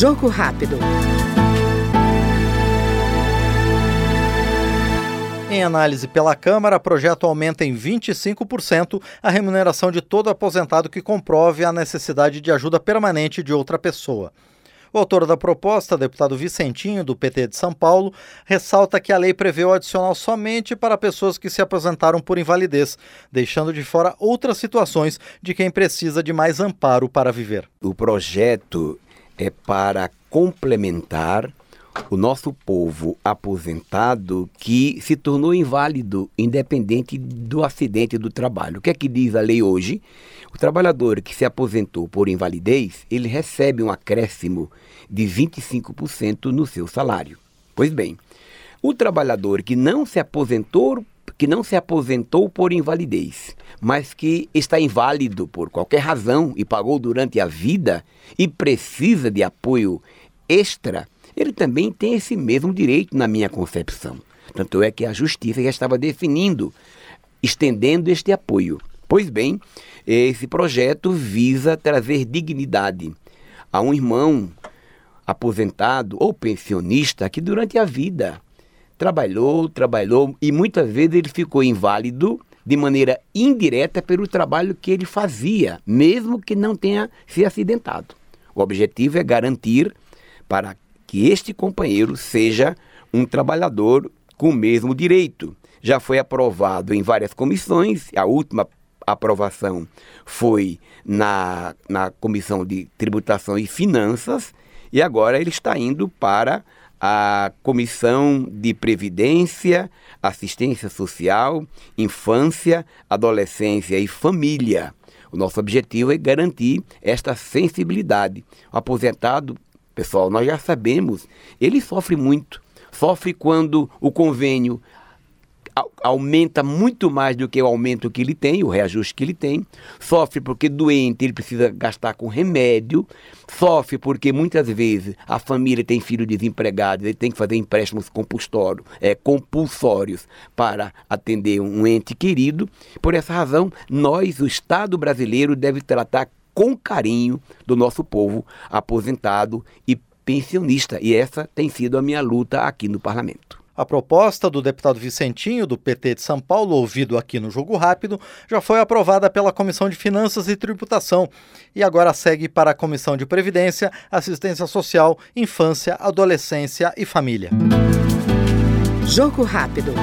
Jogo rápido. Em análise pela Câmara, o projeto aumenta em 25% a remuneração de todo aposentado que comprove a necessidade de ajuda permanente de outra pessoa. O autor da proposta, deputado Vicentinho, do PT de São Paulo, ressalta que a lei prevê o adicional somente para pessoas que se aposentaram por invalidez, deixando de fora outras situações de quem precisa de mais amparo para viver. O projeto é para complementar o nosso povo aposentado que se tornou inválido independente do acidente do trabalho. O que é que diz a lei hoje? O trabalhador que se aposentou por invalidez, ele recebe um acréscimo de 25% no seu salário. Pois bem, o trabalhador que não se aposentou que não se aposentou por invalidez, mas que está inválido por qualquer razão e pagou durante a vida e precisa de apoio extra, ele também tem esse mesmo direito na minha concepção. Tanto é que a justiça já estava definindo, estendendo este apoio. Pois bem, esse projeto visa trazer dignidade a um irmão aposentado ou pensionista que durante a vida trabalhou, trabalhou e muitas vezes ele ficou inválido de maneira indireta pelo trabalho que ele fazia, mesmo que não tenha se acidentado. O objetivo é garantir para que este companheiro seja um trabalhador com o mesmo direito. Já foi aprovado em várias comissões, a última aprovação foi na, na Comissão de Tributação e Finanças, e agora ele está indo para a Comissão de Previdência, Assistência Social, Infância, Adolescência e Família. O nosso objetivo é garantir esta sensibilidade. O aposentado, pessoal, nós já sabemos, ele sofre muito. Sofre quando o convênio aumenta muito mais do que o aumento que ele tem, o reajuste que ele tem. Sofre porque doente, ele precisa gastar com remédio. Sofre porque muitas vezes a família tem filho desempregado, ele tem que fazer empréstimos compulsórios, é, compulsórios para atender um ente querido. Por essa razão, nós, o Estado brasileiro, deve tratar com carinho do nosso povo aposentado e pensionista. E essa tem sido a minha luta aqui no parlamento. A proposta do deputado Vicentinho, do PT de São Paulo, ouvido aqui no Jogo Rápido, já foi aprovada pela Comissão de Finanças e Tributação e agora segue para a Comissão de Previdência, Assistência Social, Infância, Adolescência e Família. Jogo Rápido.